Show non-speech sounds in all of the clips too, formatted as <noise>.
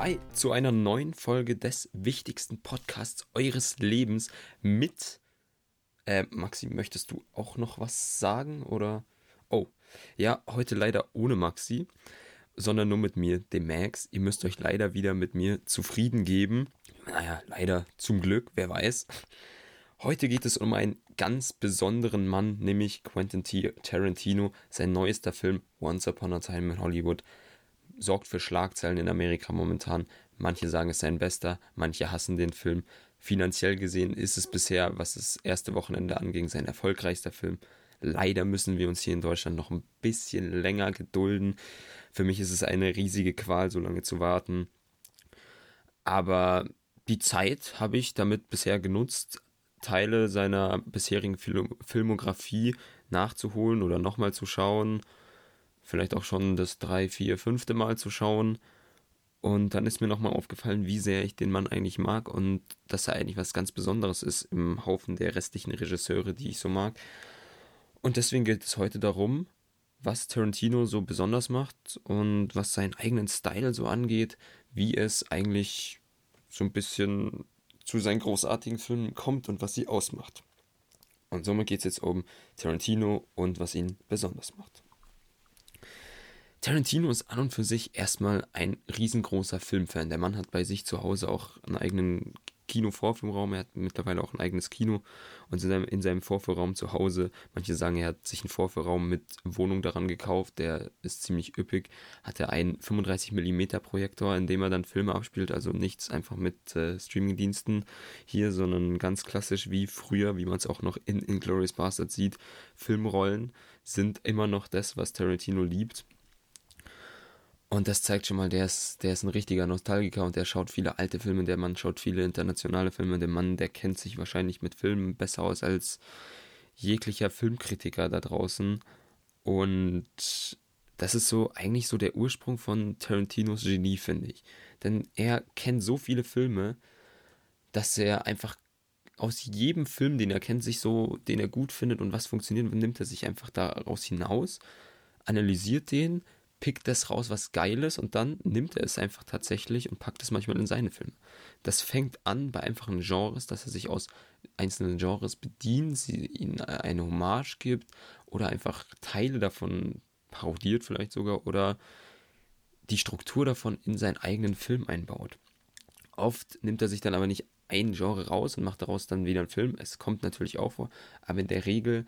Hi zu einer neuen Folge des wichtigsten Podcasts eures Lebens mit. Äh, Maxi, möchtest du auch noch was sagen oder? Oh, ja, heute leider ohne Maxi, sondern nur mit mir, dem Max. Ihr müsst euch leider wieder mit mir zufrieden geben. Naja, leider zum Glück, wer weiß. Heute geht es um einen ganz besonderen Mann, nämlich Quentin Tarantino. Sein neuester Film Once Upon a Time in Hollywood sorgt für Schlagzeilen in Amerika momentan. Manche sagen, es sei ein bester, manche hassen den Film. Finanziell gesehen ist es bisher, was das erste Wochenende anging, sein erfolgreichster Film. Leider müssen wir uns hier in Deutschland noch ein bisschen länger gedulden. Für mich ist es eine riesige Qual, so lange zu warten. Aber die Zeit habe ich damit bisher genutzt, Teile seiner bisherigen Filmografie nachzuholen oder nochmal zu schauen. Vielleicht auch schon das drei, vier, fünfte Mal zu schauen. Und dann ist mir nochmal aufgefallen, wie sehr ich den Mann eigentlich mag und dass er eigentlich was ganz Besonderes ist im Haufen der restlichen Regisseure, die ich so mag. Und deswegen geht es heute darum, was Tarantino so besonders macht und was seinen eigenen Style so angeht, wie es eigentlich so ein bisschen zu seinen großartigen Filmen kommt und was sie ausmacht. Und somit geht es jetzt um Tarantino und was ihn besonders macht. Tarantino ist an und für sich erstmal ein riesengroßer Filmfan. Der Mann hat bei sich zu Hause auch einen eigenen Kino-Vorführraum. Er hat mittlerweile auch ein eigenes Kino und in seinem, in seinem Vorführraum zu Hause, manche sagen, er hat sich einen Vorführraum mit Wohnung daran gekauft, der ist ziemlich üppig, hat er einen 35mm Projektor, in dem er dann Filme abspielt, also nichts einfach mit äh, Streamingdiensten hier, sondern ganz klassisch wie früher, wie man es auch noch in Inglourious Bastard sieht. Filmrollen sind immer noch das, was Tarantino liebt und das zeigt schon mal, der ist, der ist ein richtiger Nostalgiker und der schaut viele alte Filme, der Mann schaut viele internationale Filme, der Mann, der kennt sich wahrscheinlich mit Filmen besser aus als jeglicher Filmkritiker da draußen. Und das ist so eigentlich so der Ursprung von Tarantinos Genie, finde ich. Denn er kennt so viele Filme, dass er einfach aus jedem Film, den er kennt, sich so, den er gut findet und was funktioniert, nimmt er sich einfach daraus hinaus, analysiert den, pickt das raus, was geil ist und dann nimmt er es einfach tatsächlich und packt es manchmal in seine Filme. Das fängt an bei einfachen Genres, dass er sich aus einzelnen Genres bedient, sie ihnen eine Hommage gibt oder einfach Teile davon parodiert vielleicht sogar oder die Struktur davon in seinen eigenen Film einbaut. Oft nimmt er sich dann aber nicht ein Genre raus und macht daraus dann wieder einen Film. Es kommt natürlich auch vor, aber in der Regel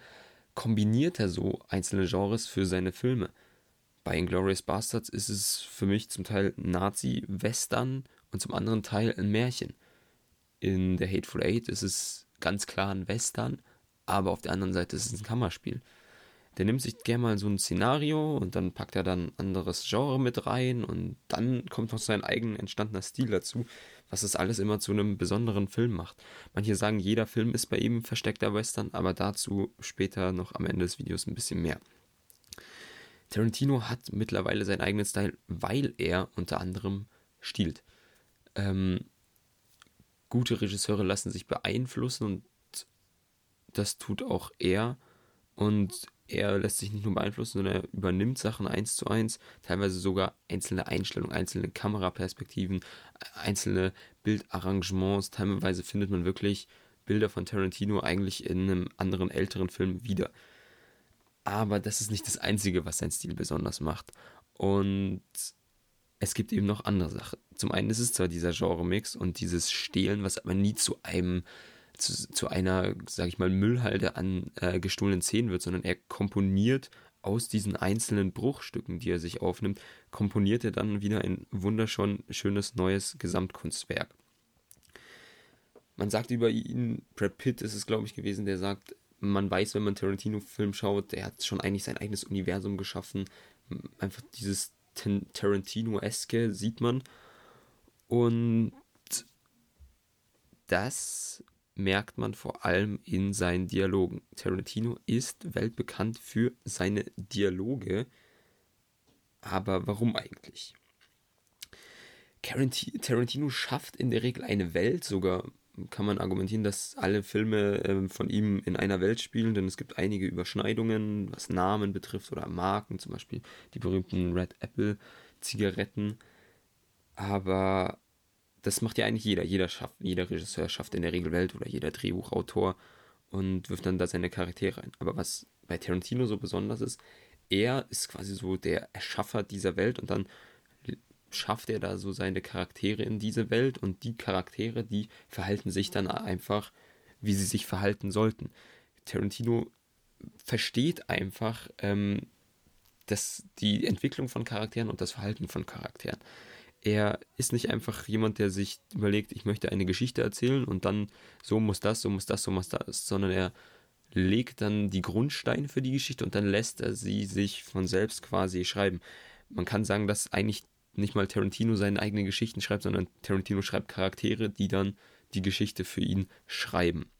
kombiniert er so einzelne Genres für seine Filme. Bei Inglourious Bastards ist es für mich zum Teil Nazi-Western und zum anderen Teil ein Märchen. In der Hateful Eight ist es ganz klar ein Western, aber auf der anderen Seite ist es ein Kammerspiel. Der nimmt sich gerne mal so ein Szenario und dann packt er dann ein anderes Genre mit rein und dann kommt noch sein eigen entstandener Stil dazu, was das alles immer zu einem besonderen Film macht. Manche sagen, jeder Film ist bei ihm versteckter Western, aber dazu später noch am Ende des Videos ein bisschen mehr. Tarantino hat mittlerweile seinen eigenen Style, weil er unter anderem stiehlt. Ähm, gute Regisseure lassen sich beeinflussen und das tut auch er. Und er lässt sich nicht nur beeinflussen, sondern er übernimmt Sachen eins zu eins, teilweise sogar einzelne Einstellungen, einzelne Kameraperspektiven, einzelne Bildarrangements. Teilweise findet man wirklich Bilder von Tarantino eigentlich in einem anderen älteren Film wieder aber das ist nicht das Einzige, was sein Stil besonders macht. Und es gibt eben noch andere Sachen. Zum einen ist es zwar dieser Genre-Mix und dieses Stehlen, was aber nie zu einem, zu, zu einer, sag ich mal, Müllhalde an äh, gestohlenen Szenen wird, sondern er komponiert aus diesen einzelnen Bruchstücken, die er sich aufnimmt, komponiert er dann wieder ein wunderschön schönes neues Gesamtkunstwerk. Man sagt über ihn, Brad Pitt ist es, glaube ich, gewesen, der sagt, man weiß, wenn man Tarantino-Film schaut, der hat schon eigentlich sein eigenes Universum geschaffen. Einfach dieses Tarantino-eske sieht man. Und das merkt man vor allem in seinen Dialogen. Tarantino ist weltbekannt für seine Dialoge. Aber warum eigentlich? Tarantino schafft in der Regel eine Welt, sogar kann man argumentieren, dass alle Filme äh, von ihm in einer Welt spielen, denn es gibt einige Überschneidungen, was Namen betrifft oder Marken, zum Beispiel die berühmten Red Apple Zigaretten. Aber das macht ja eigentlich jeder. Jeder schafft, jeder Regisseur schafft in der Regel Welt oder jeder Drehbuchautor und wirft dann da seine Charaktere ein. Aber was bei Tarantino so besonders ist, er ist quasi so der Erschaffer dieser Welt und dann schafft er da so seine Charaktere in diese Welt und die Charaktere, die verhalten sich dann einfach, wie sie sich verhalten sollten. Tarantino versteht einfach ähm, das, die Entwicklung von Charakteren und das Verhalten von Charakteren. Er ist nicht einfach jemand, der sich überlegt, ich möchte eine Geschichte erzählen und dann so muss das, so muss das, so muss das, sondern er legt dann die Grundsteine für die Geschichte und dann lässt er sie sich von selbst quasi schreiben. Man kann sagen, dass eigentlich nicht mal Tarantino seine eigenen Geschichten schreibt, sondern Tarantino schreibt Charaktere, die dann die Geschichte für ihn schreiben.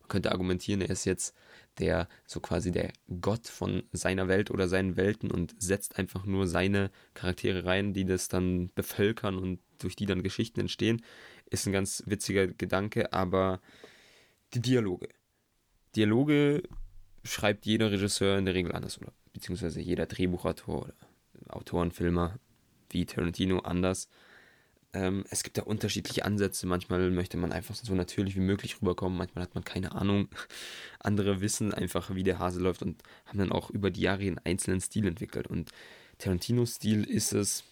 Man könnte argumentieren, er ist jetzt der so quasi der Gott von seiner Welt oder seinen Welten und setzt einfach nur seine Charaktere rein, die das dann bevölkern und durch die dann Geschichten entstehen. Ist ein ganz witziger Gedanke, aber die Dialoge. Dialoge schreibt jeder Regisseur in der Regel anders oder beziehungsweise jeder Drehbuchautor oder Autorenfilmer wie Tarantino anders. Ähm, es gibt da unterschiedliche Ansätze. Manchmal möchte man einfach so natürlich wie möglich rüberkommen. Manchmal hat man keine Ahnung. <laughs> Andere wissen einfach, wie der Hase läuft und haben dann auch über die Jahre einen einzelnen Stil entwickelt. Und Tarantinos Stil ist es,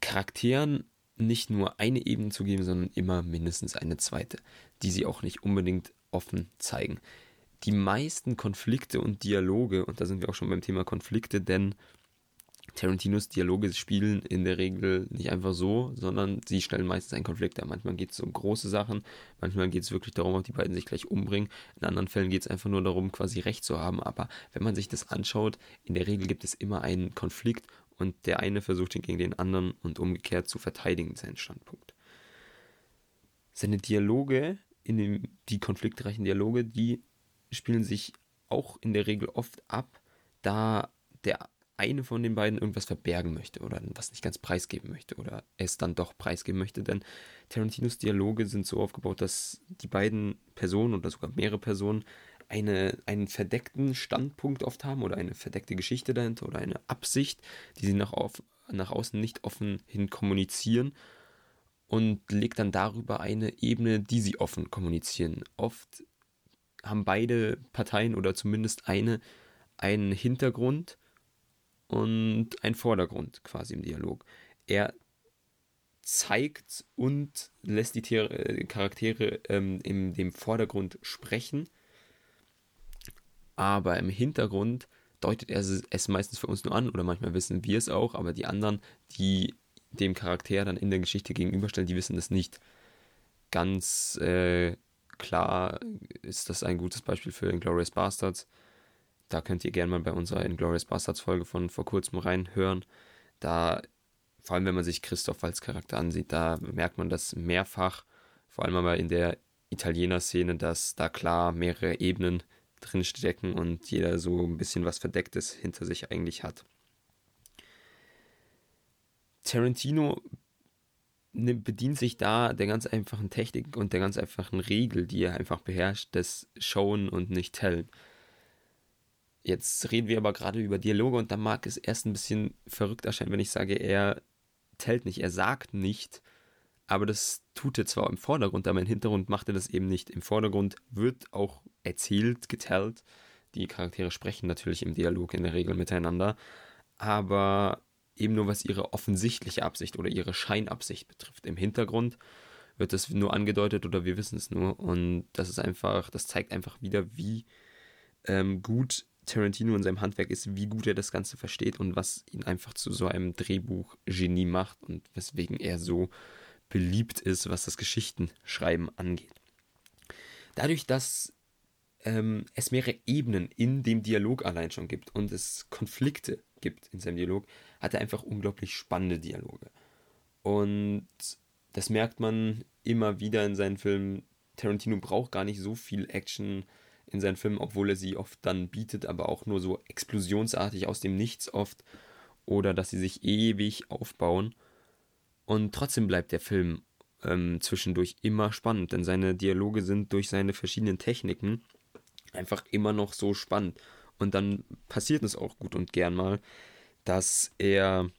Charakteren nicht nur eine Ebene zu geben, sondern immer mindestens eine zweite, die sie auch nicht unbedingt offen zeigen. Die meisten Konflikte und Dialoge, und da sind wir auch schon beim Thema Konflikte, denn Tarantinos Dialoge spielen in der Regel nicht einfach so, sondern sie stellen meistens einen Konflikt dar. Manchmal geht es um große Sachen, manchmal geht es wirklich darum, ob die beiden sich gleich umbringen. In anderen Fällen geht es einfach nur darum, quasi Recht zu haben. Aber wenn man sich das anschaut, in der Regel gibt es immer einen Konflikt und der eine versucht ihn gegen den anderen und umgekehrt zu verteidigen, seinen Standpunkt. Seine Dialoge, in dem, die konfliktreichen Dialoge, die spielen sich auch in der Regel oft ab, da der eine von den beiden irgendwas verbergen möchte oder was nicht ganz preisgeben möchte oder es dann doch preisgeben möchte. Denn Tarantinos Dialoge sind so aufgebaut, dass die beiden Personen oder sogar mehrere Personen eine, einen verdeckten Standpunkt oft haben oder eine verdeckte Geschichte dahinter oder eine Absicht, die sie nach, auf, nach außen nicht offen hin kommunizieren und legt dann darüber eine Ebene, die sie offen kommunizieren. Oft haben beide Parteien oder zumindest eine einen Hintergrund, und ein Vordergrund quasi im Dialog. Er zeigt und lässt die Tiere, äh, Charaktere ähm, in dem Vordergrund sprechen, aber im Hintergrund deutet er es meistens für uns nur an oder manchmal wissen wir es auch, aber die anderen, die dem Charakter dann in der Geschichte gegenüberstellen, die wissen das nicht. Ganz äh, klar ist das ein gutes Beispiel für Inglourious Bastards da könnt ihr gerne mal bei unserer Inglourious Bastards Folge von vor kurzem reinhören. Da, vor allem wenn man sich Christoph als Charakter ansieht, da merkt man das mehrfach, vor allem aber in der Italiener-Szene, dass da klar mehrere Ebenen drin stecken und jeder so ein bisschen was Verdecktes hinter sich eigentlich hat. Tarantino bedient sich da der ganz einfachen Technik und der ganz einfachen Regel, die er einfach beherrscht, des Showen und nicht Tellen. Jetzt reden wir aber gerade über Dialoge und da mag es erst ein bisschen verrückt erscheinen, wenn ich sage, er tellt nicht, er sagt nicht, aber das tut er zwar im Vordergrund, aber im Hintergrund macht er das eben nicht. Im Vordergrund wird auch erzählt, getellt. Die Charaktere sprechen natürlich im Dialog in der Regel miteinander, aber eben nur was ihre offensichtliche Absicht oder ihre Scheinabsicht betrifft. Im Hintergrund wird das nur angedeutet oder wir wissen es nur und das ist einfach, das zeigt einfach wieder, wie ähm, gut Tarantino in seinem Handwerk ist, wie gut er das Ganze versteht und was ihn einfach zu so einem Drehbuch-Genie macht und weswegen er so beliebt ist, was das Geschichtenschreiben angeht. Dadurch, dass ähm, es mehrere Ebenen in dem Dialog allein schon gibt und es Konflikte gibt in seinem Dialog, hat er einfach unglaublich spannende Dialoge. Und das merkt man immer wieder in seinen Filmen. Tarantino braucht gar nicht so viel Action in seinen Filmen, obwohl er sie oft dann bietet, aber auch nur so explosionsartig aus dem Nichts oft oder dass sie sich ewig aufbauen. Und trotzdem bleibt der Film ähm, zwischendurch immer spannend, denn seine Dialoge sind durch seine verschiedenen Techniken einfach immer noch so spannend. Und dann passiert es auch gut und gern mal, dass er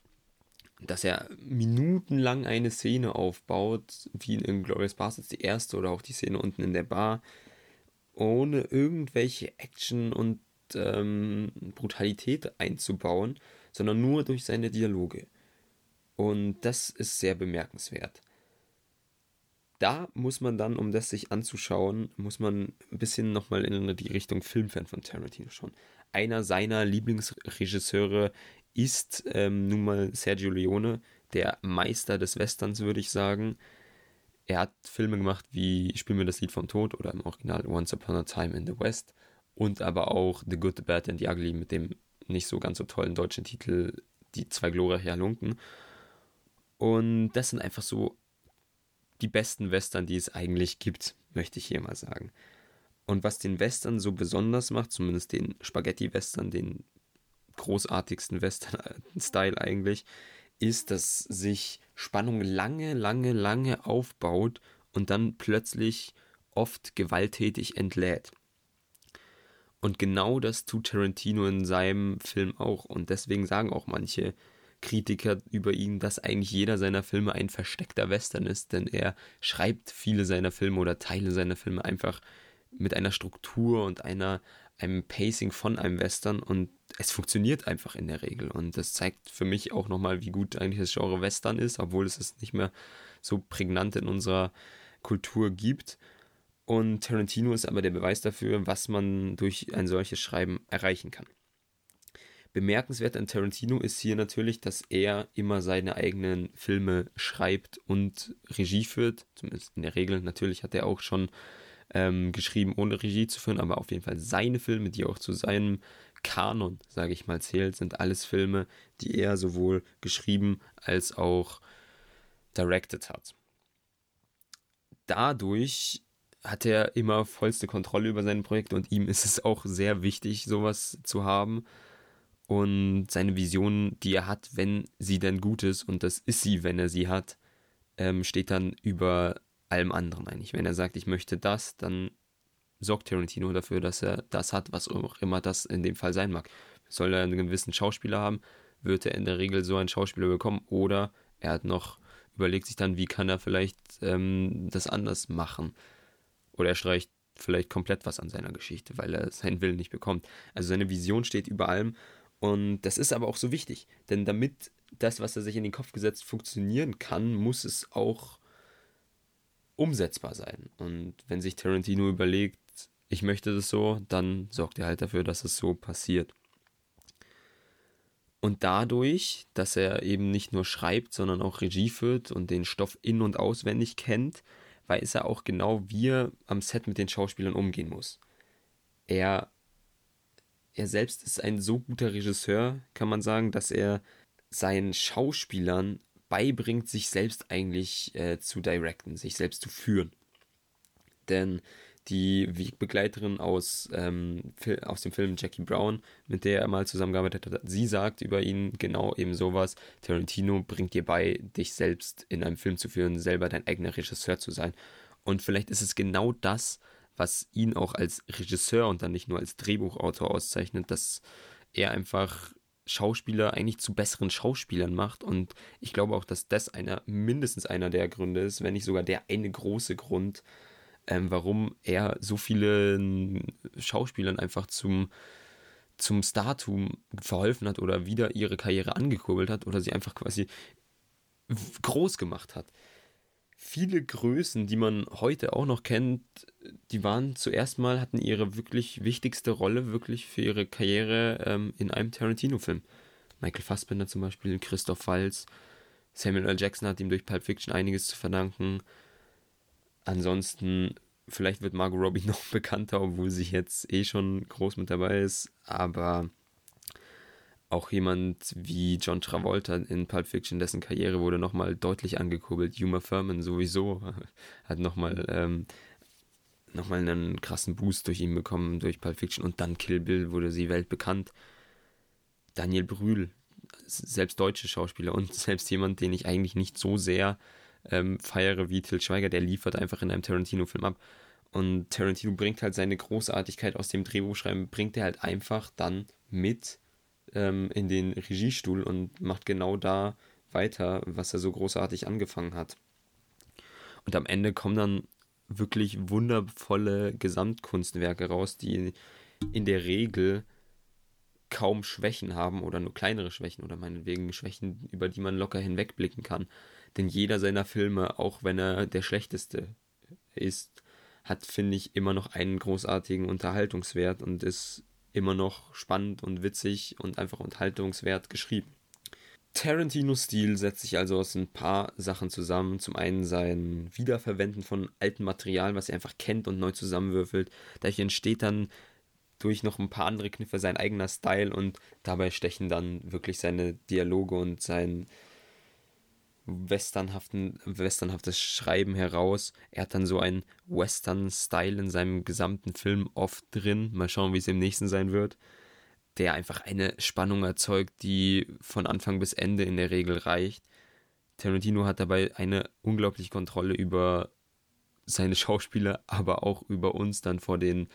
dass er minutenlang eine Szene aufbaut, wie in Inglourious Basterds, die erste oder auch die Szene unten in der Bar, ohne irgendwelche Action und ähm, Brutalität einzubauen, sondern nur durch seine Dialoge. Und das ist sehr bemerkenswert. Da muss man dann, um das sich anzuschauen, muss man ein bisschen nochmal in die Richtung Filmfan von Tarantino schauen. Einer seiner Lieblingsregisseure ist ähm, nun mal Sergio Leone, der Meister des Westerns, würde ich sagen. Er hat Filme gemacht wie Spiel mir das Lied vom Tod oder im Original Once Upon a Time in the West und aber auch The Good, The Bad and the Ugly mit dem nicht so ganz so tollen deutschen Titel Die zwei glorreichen Halunken. Und das sind einfach so die besten Western, die es eigentlich gibt, möchte ich hier mal sagen. Und was den Western so besonders macht, zumindest den Spaghetti-Western, den großartigsten Western-Style eigentlich, ist, dass sich Spannung lange, lange, lange aufbaut und dann plötzlich oft gewalttätig entlädt. Und genau das tut Tarantino in seinem Film auch. Und deswegen sagen auch manche Kritiker über ihn, dass eigentlich jeder seiner Filme ein versteckter Western ist, denn er schreibt viele seiner Filme oder Teile seiner Filme einfach mit einer Struktur und einer, einem Pacing von einem Western und es funktioniert einfach in der Regel. Und das zeigt für mich auch nochmal, wie gut eigentlich das Genre Western ist, obwohl es es nicht mehr so prägnant in unserer Kultur gibt. Und Tarantino ist aber der Beweis dafür, was man durch ein solches Schreiben erreichen kann. Bemerkenswert an Tarantino ist hier natürlich, dass er immer seine eigenen Filme schreibt und Regie führt. Zumindest in der Regel. Natürlich hat er auch schon ähm, geschrieben, ohne Regie zu führen, aber auf jeden Fall seine Filme, die auch zu seinem Kanon, sage ich mal, zählt, sind alles Filme, die er sowohl geschrieben als auch directed hat. Dadurch hat er immer vollste Kontrolle über sein Projekt und ihm ist es auch sehr wichtig, sowas zu haben. Und seine Vision, die er hat, wenn sie denn gut ist, und das ist sie, wenn er sie hat, ähm, steht dann über allem anderen eigentlich. Wenn er sagt, ich möchte das, dann sorgt Tarantino dafür, dass er das hat, was auch immer das in dem Fall sein mag. Soll er einen gewissen Schauspieler haben, wird er in der Regel so einen Schauspieler bekommen oder er hat noch überlegt sich dann, wie kann er vielleicht ähm, das anders machen. Oder er streicht vielleicht komplett was an seiner Geschichte, weil er seinen Willen nicht bekommt. Also seine Vision steht über allem und das ist aber auch so wichtig, denn damit das, was er sich in den Kopf gesetzt, funktionieren kann, muss es auch umsetzbar sein. Und wenn sich Tarantino überlegt, ich möchte das so, dann sorgt er halt dafür, dass es so passiert. Und dadurch, dass er eben nicht nur schreibt, sondern auch Regie führt und den Stoff in- und auswendig kennt, weiß er auch genau, wie er am Set mit den Schauspielern umgehen muss. Er, er selbst ist ein so guter Regisseur, kann man sagen, dass er seinen Schauspielern beibringt, sich selbst eigentlich äh, zu directen, sich selbst zu führen. Denn die Wegbegleiterin aus, ähm, aus dem Film Jackie Brown, mit der er mal zusammengearbeitet hat, sie sagt über ihn genau eben sowas. Tarantino bringt dir bei, dich selbst in einem Film zu führen, selber dein eigener Regisseur zu sein. Und vielleicht ist es genau das, was ihn auch als Regisseur und dann nicht nur als Drehbuchautor auszeichnet, dass er einfach Schauspieler eigentlich zu besseren Schauspielern macht. Und ich glaube auch, dass das einer, mindestens einer der Gründe ist, wenn nicht sogar der eine große Grund, ähm, warum er so viele Schauspielern einfach zum, zum Startum verholfen hat oder wieder ihre Karriere angekurbelt hat oder sie einfach quasi groß gemacht hat. Viele Größen, die man heute auch noch kennt, die waren zuerst mal, hatten ihre wirklich wichtigste Rolle wirklich für ihre Karriere ähm, in einem Tarantino-Film. Michael Fassbender zum Beispiel, Christoph Waltz, Samuel L. Jackson hat ihm durch Pulp Fiction einiges zu verdanken. Ansonsten, vielleicht wird Margot Robbie <laughs> noch bekannter, obwohl sie jetzt eh schon groß mit dabei ist, aber auch jemand wie John Travolta in Pulp Fiction, dessen Karriere wurde nochmal deutlich angekurbelt. Uma Thurman sowieso <laughs> hat nochmal ähm, noch einen krassen Boost durch ihn bekommen, durch Pulp Fiction. Und dann Kill Bill wurde sie weltbekannt. Daniel Brühl, selbst deutsche Schauspieler und <laughs> selbst jemand, den ich eigentlich nicht so sehr ähm, feiere wie Till Schweiger, der liefert einfach in einem Tarantino-Film ab. Und Tarantino bringt halt seine Großartigkeit aus dem Drehbuchschreiben, bringt er halt einfach dann mit ähm, in den Regiestuhl und macht genau da weiter, was er so großartig angefangen hat. Und am Ende kommen dann wirklich wundervolle Gesamtkunstwerke raus, die in der Regel kaum Schwächen haben oder nur kleinere Schwächen oder meinetwegen Schwächen, über die man locker hinwegblicken kann. Denn jeder seiner Filme, auch wenn er der schlechteste ist, hat, finde ich, immer noch einen großartigen Unterhaltungswert und ist immer noch spannend und witzig und einfach unterhaltungswert geschrieben. Tarantinos Stil setzt sich also aus ein paar Sachen zusammen. Zum einen sein Wiederverwenden von altem Material, was er einfach kennt und neu zusammenwürfelt. Dadurch entsteht dann durch noch ein paar andere Kniffe sein eigener Style und dabei stechen dann wirklich seine Dialoge und sein westernhaften, westernhaftes Schreiben heraus. Er hat dann so einen Western-Style in seinem gesamten Film oft drin. Mal schauen, wie es im nächsten sein wird. Der einfach eine Spannung erzeugt, die von Anfang bis Ende in der Regel reicht. Tarantino hat dabei eine unglaubliche Kontrolle über seine Schauspieler, aber auch über uns dann vor den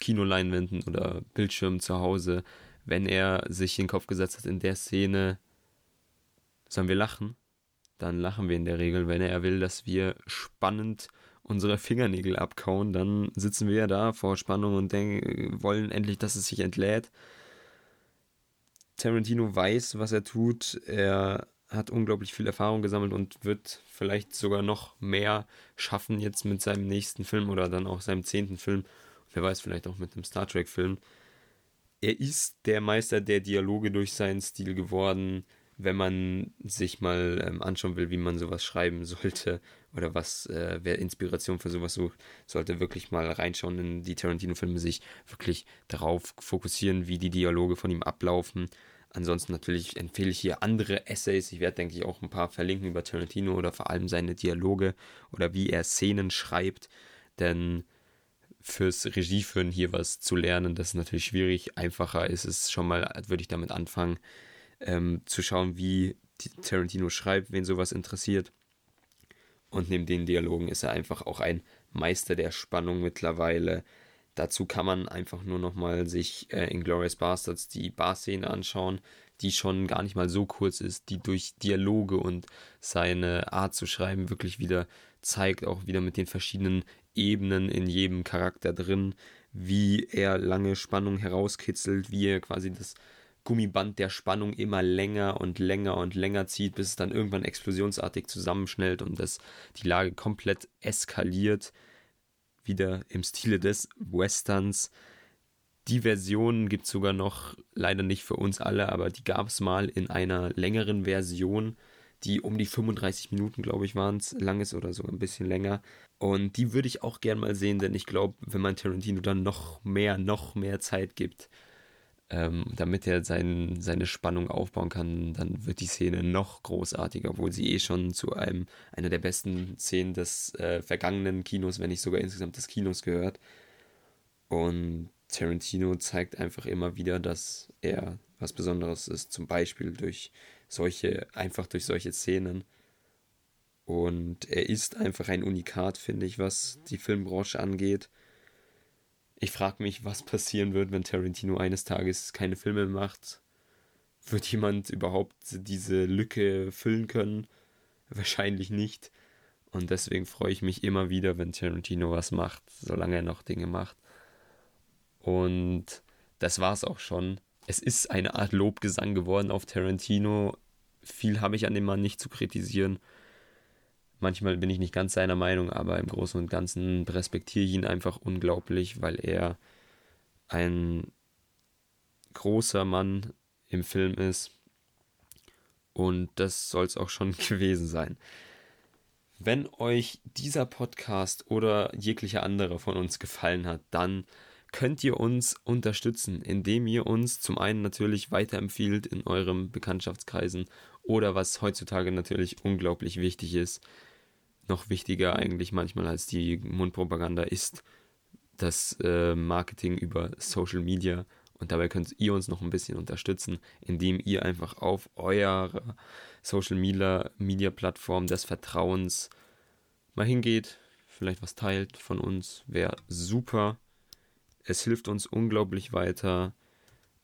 Kinoleinwänden oder Bildschirmen zu Hause, wenn er sich in den Kopf gesetzt hat, in der Szene sollen wir lachen, dann lachen wir in der Regel. Wenn er will, dass wir spannend unsere Fingernägel abkauen, dann sitzen wir ja da vor Spannung und denken, wollen endlich, dass es sich entlädt. Tarantino weiß, was er tut. Er hat unglaublich viel Erfahrung gesammelt und wird vielleicht sogar noch mehr schaffen jetzt mit seinem nächsten Film oder dann auch seinem zehnten Film. Wer weiß, vielleicht auch mit einem Star Trek-Film. Er ist der Meister der Dialoge durch seinen Stil geworden wenn man sich mal ähm, anschauen will, wie man sowas schreiben sollte <laughs> oder was, äh, wer Inspiration für sowas sucht, sollte wirklich mal reinschauen in die Tarantino-Filme, sich wirklich darauf fokussieren, wie die Dialoge von ihm ablaufen. Ansonsten natürlich empfehle ich hier andere Essays. Ich werde, denke ich, auch ein paar verlinken über Tarantino oder vor allem seine Dialoge oder wie er Szenen schreibt. Denn fürs Regieführen hier was zu lernen, das ist natürlich schwierig. Einfacher ist es schon mal, würde ich damit anfangen, ähm, zu schauen, wie Tarantino schreibt, wen sowas interessiert. Und neben den Dialogen ist er einfach auch ein Meister der Spannung mittlerweile. Dazu kann man einfach nur nochmal sich äh, in Glorious Bastards die Barszene anschauen, die schon gar nicht mal so kurz ist, die durch Dialoge und seine Art zu schreiben wirklich wieder zeigt, auch wieder mit den verschiedenen Ebenen in jedem Charakter drin, wie er lange Spannung herauskitzelt, wie er quasi das Gummiband der Spannung immer länger und länger und länger zieht, bis es dann irgendwann explosionsartig zusammenschnellt und das die Lage komplett eskaliert. Wieder im Stile des Westerns. Die Version gibt es sogar noch, leider nicht für uns alle, aber die gab es mal in einer längeren Version, die um die 35 Minuten, glaube ich, waren es, lang ist oder sogar ein bisschen länger. Und die würde ich auch gern mal sehen, denn ich glaube, wenn man Tarantino dann noch mehr, noch mehr Zeit gibt, ähm, damit er sein, seine Spannung aufbauen kann, dann wird die Szene noch großartiger, obwohl sie eh schon zu einem einer der besten Szenen des äh, vergangenen Kinos, wenn nicht sogar insgesamt des Kinos gehört. Und Tarantino zeigt einfach immer wieder, dass er was Besonderes ist, zum Beispiel durch solche, einfach durch solche Szenen. Und er ist einfach ein Unikat, finde ich, was die Filmbranche angeht. Ich frage mich, was passieren wird, wenn Tarantino eines Tages keine Filme macht. Wird jemand überhaupt diese Lücke füllen können? Wahrscheinlich nicht. Und deswegen freue ich mich immer wieder, wenn Tarantino was macht, solange er noch Dinge macht. Und das war's auch schon. Es ist eine Art Lobgesang geworden auf Tarantino. Viel habe ich an dem Mann nicht zu kritisieren. Manchmal bin ich nicht ganz seiner Meinung, aber im Großen und Ganzen respektiere ich ihn einfach unglaublich, weil er ein großer Mann im Film ist. Und das soll es auch schon <laughs> gewesen sein. Wenn euch dieser Podcast oder jeglicher anderer von uns gefallen hat, dann könnt ihr uns unterstützen, indem ihr uns zum einen natürlich weiterempfiehlt in eurem Bekanntschaftskreisen oder was heutzutage natürlich unglaublich wichtig ist, noch wichtiger eigentlich manchmal als die Mundpropaganda ist das äh, Marketing über Social Media. Und dabei könnt ihr uns noch ein bisschen unterstützen, indem ihr einfach auf eurer Social Media, Media Plattform des Vertrauens mal hingeht, vielleicht was teilt von uns, wäre super. Es hilft uns unglaublich weiter.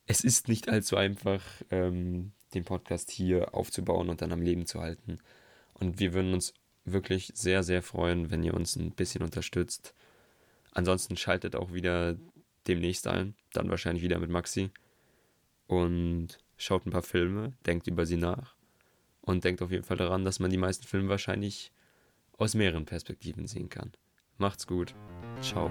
Es ist nicht allzu einfach, ähm, den Podcast hier aufzubauen und dann am Leben zu halten. Und wir würden uns wirklich sehr, sehr freuen, wenn ihr uns ein bisschen unterstützt. Ansonsten schaltet auch wieder demnächst ein, dann wahrscheinlich wieder mit Maxi. Und schaut ein paar Filme, denkt über sie nach. Und denkt auf jeden Fall daran, dass man die meisten Filme wahrscheinlich aus mehreren Perspektiven sehen kann. Macht's gut. Ciao.